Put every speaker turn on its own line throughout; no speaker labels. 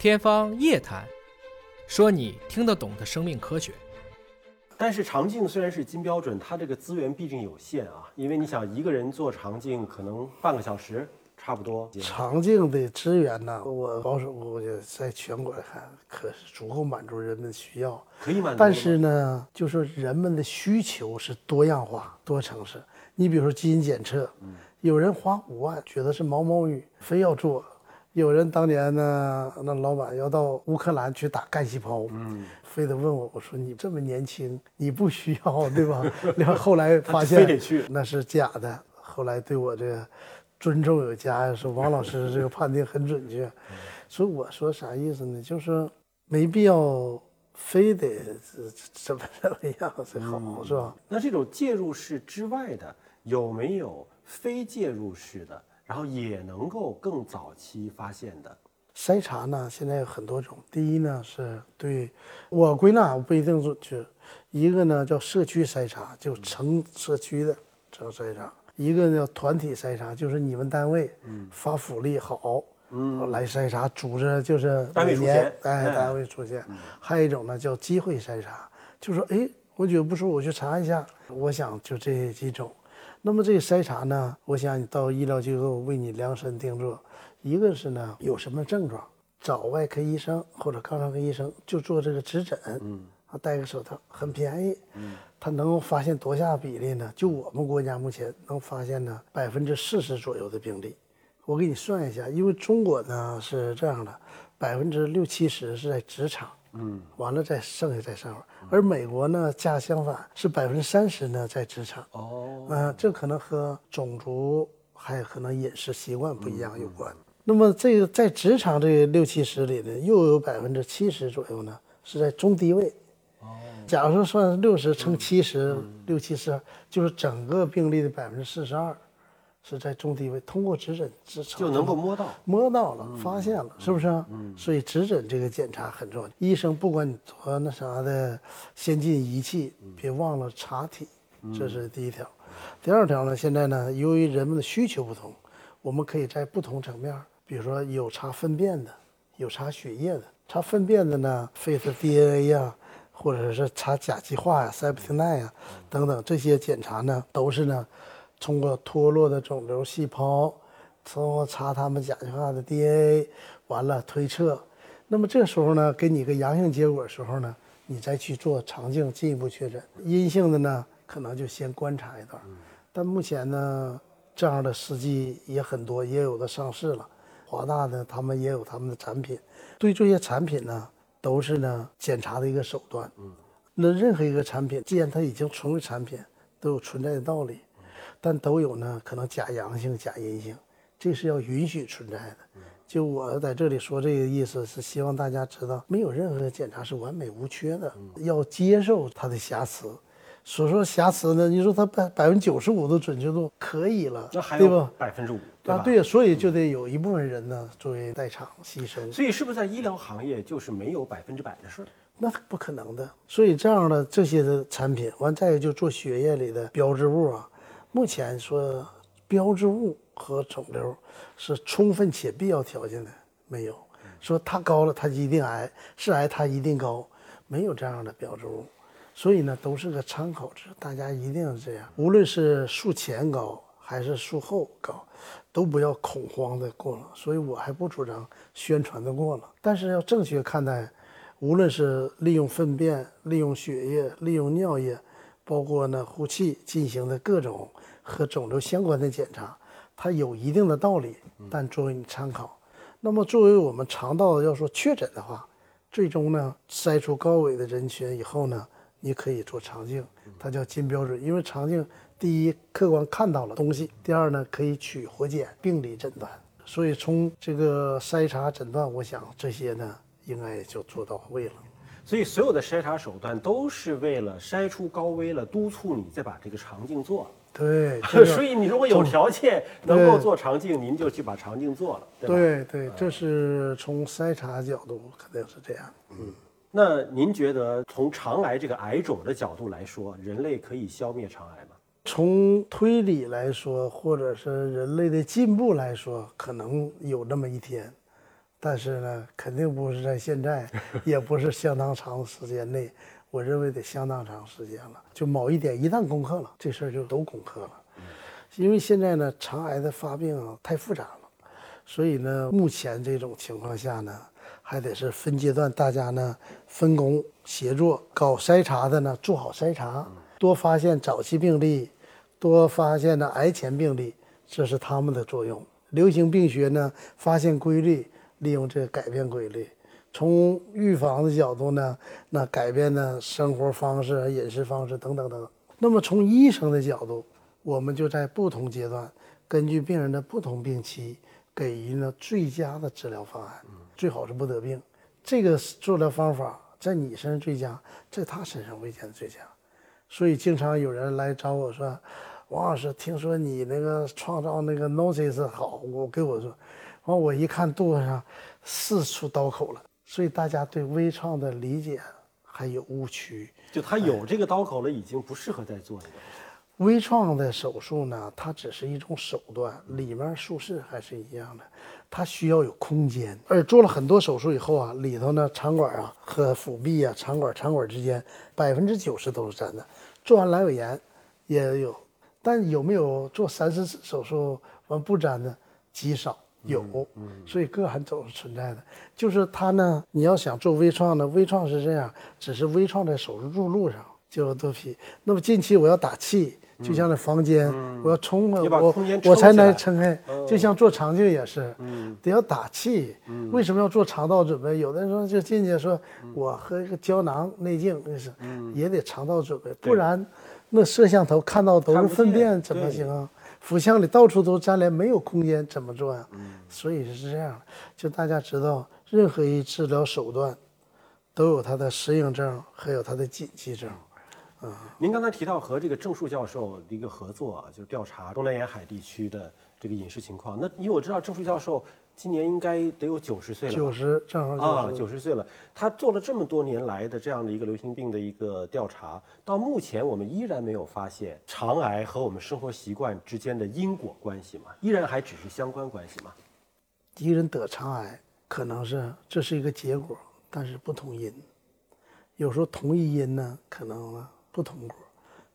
天方夜谭，说你听得懂的生命科学。
但是肠镜虽然是金标准，它这个资源毕竟有限啊，因为你想一个人做肠镜可能半个小时差不多。
肠镜的资源呢，我保守估计在全国来看，可是足够满足人们的需要。
可以满足
但是呢，就是人们的需求是多样化、多层次。你比如说基因检测，有人花五万觉得是毛毛雨，非要做；有人当年呢，那老板要到乌克兰去打干细胞，嗯，非得问我，我说你这么年轻，你不需要对吧？然后后来发现
非得去
那是假的。后来对我这个尊重有加，说王老师这个判定很准确。所以我说啥意思呢？就是没必要非得怎么怎么样才好，是吧？
那这种介入式之外的有没有非介入式的，然后也能够更早期发现的？
筛查呢，现在有很多种。第一呢，是对我归纳不一定准确，一个呢叫社区筛查，就城社区的这个筛查；一个呢叫团体筛查，就是你们单位发福利好，嗯，来筛查，组织就是
单位出
每年
现
哎，
哎
单位出现。还有一种呢叫机会筛查，就说哎，我觉得不舒服，我去查一下。我想就这几种。那么这个筛查呢，我想你到医疗机构为你量身定做，一个是呢有什么症状，找外科医生或者肛肠科医生就做这个指诊，嗯，啊戴个手套很便宜，嗯，他能够发现多下比例呢？就我们国家目前能发现呢百分之四十左右的病例，我给你算一下，因为中国呢是这样的，百分之六七十是在职场。嗯，完了再剩下再上面，而美国呢，恰相反是百分之三十呢在职场。
哦，
嗯，这可能和种族还有可能饮食习惯不一样有关。那么这个在职场这六七十里呢，又有百分之七十左右呢是在中低位。哦，假如说算六十乘七十，六七十就是整个病例的百分之四十二是在中低位。通过指诊之
就能够摸到。
摸到了，发现了，是不是啊？所以指诊这个检查很重要。医生不管你做那啥的先进仪器，别忘了查体，这是第一条。第二条呢，现在呢，由于人们的需求不同，我们可以在不同层面，比如说有查粪便的，有查血液的。查粪便的呢，face DNA 呀、或者是查甲基化呀、塞普汀奈呀等等这些检查呢，都是呢通过脱落的肿瘤细胞，通过查他们甲基化的 DNA，完了推测。那么这时候呢，给你个阳性结果的时候呢，你再去做肠镜进一步确诊。阴性的呢，可能就先观察一段。但目前呢，这样的试剂也很多，也有的上市了。华大呢，他们也有他们的产品。对这些产品呢，都是呢检查的一个手段。那任何一个产品，既然它已经成为产品，都有存在的道理，但都有呢可能假阳性、假阴性，这是要允许存在的。就我在这里说这个意思，是希望大家知道，没有任何检查是完美无缺的，要接受它的瑕疵。所说瑕疵呢，你说它百百分之九十五的准确度可以了，
那还有？百分之五，对吧？
啊，对，所以就得有一部分人呢作为代偿牺牲，
所以是不是在医疗行业就是没有百分之百的事儿？
那不可能的。所以这样的这些的产品，完再有就做血液里的标志物啊，目前说标志物和肿瘤是充分且必要条件的没有，说它高了它一定癌，是癌它一定高，没有这样的标志物。所以呢，都是个参考值，大家一定要这样。无论是术前高还是术后高，都不要恐慌的过了。所以我还不主张宣传的过了，但是要正确看待。无论是利用粪便、利用血液、利用尿液，包括呢呼气进行的各种和肿瘤相关的检查，它有一定的道理，但作为你参考。那么作为我们肠道要说确诊的话，最终呢筛出高危的人群以后呢，你可以做肠镜，它叫金标准，因为肠镜第一客观看到了东西，第二呢可以取活检病理诊断。所以从这个筛查诊断，我想这些呢应该也就做到位了。
所以所有的筛查手段都是为了筛出高危了，督促你再把这个肠镜做了。
对，这个
所以你如果有条件能够做肠镜，您就去把肠镜做了，对？
对对，这是从筛查角度肯定是这样。
嗯那您觉得从肠癌这个癌种的角度来说，人类可以消灭肠癌吗？
从推理来说，或者是人类的进步来说，可能有那么一天，但是呢，肯定不是在现在，也不是相当长的时间内，我认为得相当长时间了。就某一点一旦攻克了，这事儿就都攻克了。因为现在呢，肠癌的发病啊太复杂了，所以呢，目前这种情况下呢，还得是分阶段，大家呢分工协作，搞筛查的呢做好筛查，多发现早期病例，多发现呢癌前病例，这是他们的作用。流行病学呢发现规律，利用这个改变规律。从预防的角度呢，那改变呢生活方式、饮食方式等等等。那么从医生的角度，我们就在不同阶段，根据病人的不同病期，给予呢最佳的治疗方案，最好是不得病。这个治疗方法在你身上最佳，在他身上未见得最佳。所以经常有人来找我说：“王老师，听说你那个创造那个 Nosis 好，我给我说，完我一看肚子上四处刀口了。”所以大家对微创的理解还有误区。
就他有这个刀口了，已经不适合再做了。
微创的手术呢，它只是一种手段，里面术式还是一样的，它需要有空间。而做了很多手术以后啊，里头呢肠管啊和腹壁啊，肠管肠管之间百分之九十都是粘的。做完阑尾炎也有，但有没有做三四次手术完不粘的极少。有，所以各还总是存在的。就是它呢，你要想做微创呢，微创是这样，只是微创在手术入路上就有多皮。那么近期我要打气，就像那房间，我要冲啊，我我才能撑开。就像做肠镜也是，得要打气。为什么要做肠道准备？有的人说就进去说，我喝一个胶囊内镜，那是也得肠道准备，不然那摄像头看到都是粪便怎么行啊？腹腔里到处都粘连，没有空间怎么做呀？所以是这样，就大家知道，任何一治疗手段，都有它的适应症，还有它的禁忌症。
嗯，您刚才提到和这个郑树教授的一个合作啊，就调查东南沿海地区的这个饮食情况。那因为我知道郑树教授。今年应该得有九十岁了，
九十正好
啊，九十岁了。他做了这么多年来的这样的一个流行病的一个调查，到目前我们依然没有发现肠癌和我们生活习惯之间的因果关系嘛？依然还只是相关关系吗？
一个人得肠癌，可能是这是一个结果，但是不同因。有时候同一因呢，可能不同果。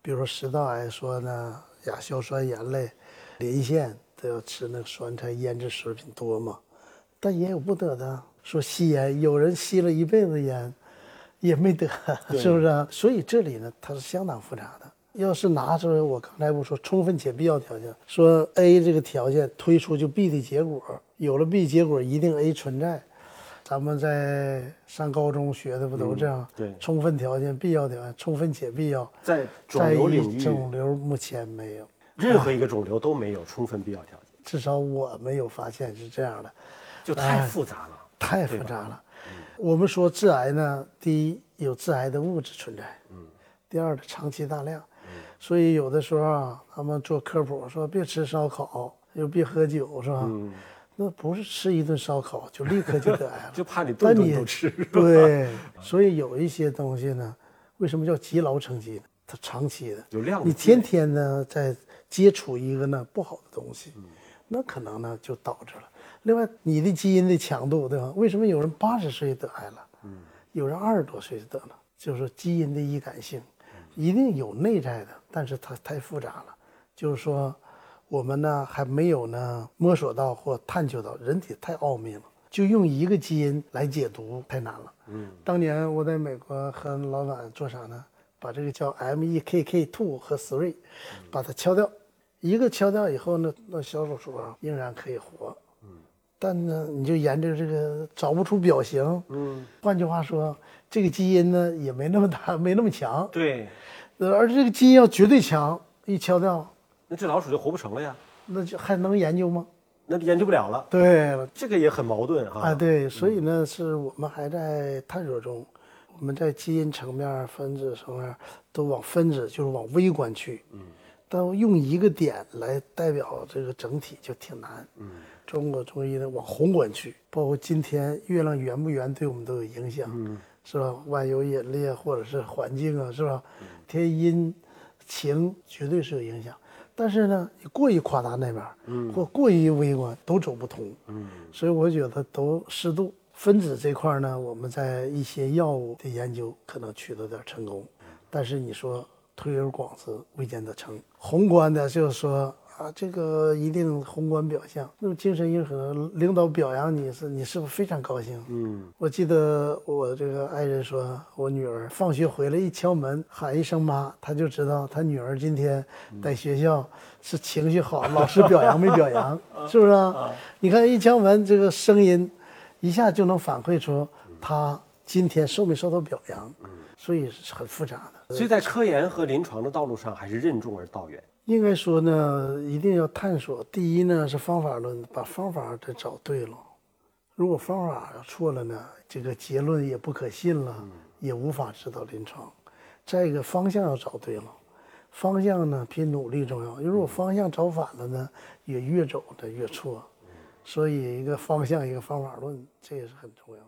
比如说食道癌，说呢亚硝酸盐类连线。都要吃那个酸菜腌制食品多嘛，但也有不得的，说吸烟，有人吸了一辈子烟，也没得，是不是？所以这里呢，它是相当复杂的。要是拿出来，我刚才不说充分且必要条件，说 A 这个条件推出就 B 的结果，有了 B 结果一定 A 存在。咱们在上高中学的不都这样？
对，
充分条件、必要条件，充分且必要。
在肿瘤领域，
肿瘤目前没有。
任何一个肿瘤都没有充分必要条件，
至少我没有发现是这样的，
就太复杂了，
太复杂了。我们说致癌呢，第一有致癌的物质存在，嗯，第二的长期大量，所以有的时候啊，他们做科普说别吃烧烤，又别喝酒，是吧？嗯，那不是吃一顿烧烤就立刻就得癌了，
就怕你顿顿都吃。
对，所以有一些东西呢，为什么叫积劳成疾呢？它长期的，
有量，
你天天呢在。接触一个呢不好的东西，那可能呢就导致了。另外，你的基因的强度，对吧？为什么有人八十岁得癌了？嗯，有人二十多岁就得了，就是基因的易感性，一定有内在的，但是它太复杂了。就是说，我们呢还没有呢摸索到或探究到，人体太奥秘了，就用一个基因来解读太难了。嗯，当年我在美国和老板做啥呢？把这个叫 MEKK two 和 three，把它敲掉。一个敲掉以后呢，那小手术啊仍然可以活，嗯，但呢你就研究这个找不出表型，嗯，换句话说，这个基因呢也没那么大，没那么强，
对，
而这个基因要绝对强，一敲掉，
那这老鼠就活不成了呀，
那就还能研究吗？
那研究不了了，
对，
这个也很矛盾哈，
啊，对，所以呢是我们还在探索中，我们在基因层面、分子层面都往分子就是往微观去，嗯。但用一个点来代表这个整体就挺难。嗯，中国中医呢往宏观去，包括今天月亮圆不圆对我们都有影响，嗯，是吧？万有引力或者是环境啊，是吧？天阴晴绝对是有影响。但是呢，你过于夸大那边，嗯，或过于微观，都走不通，嗯，所以我觉得都适度。分子这块呢，我们在一些药物的研究可能取得点成功，但是你说推而广之，未见得成。宏观的就是说。啊，这个一定宏观表象。那么精神硬核，领导表扬你是，你是不是非常高兴？嗯，我记得我这个爱人说，我女儿放学回来一敲门，喊一声妈，她就知道她女儿今天在学校是情绪好，老师表扬没表扬，是不是啊？你看一敲门，这个声音一下就能反馈出他今天受没受到表扬，所以是很复杂的。
所以在科研和临床的道路上，还是任重而道远。
应该说呢，一定要探索。第一呢是方法论，把方法得找对了。如果方法错了呢，这个结论也不可信了，也无法指导临床。再一个方向要找对了，方向呢比努力重要。如果方向找反了呢，也越走的越错。所以一个方向，一个方法论，这也是很重要。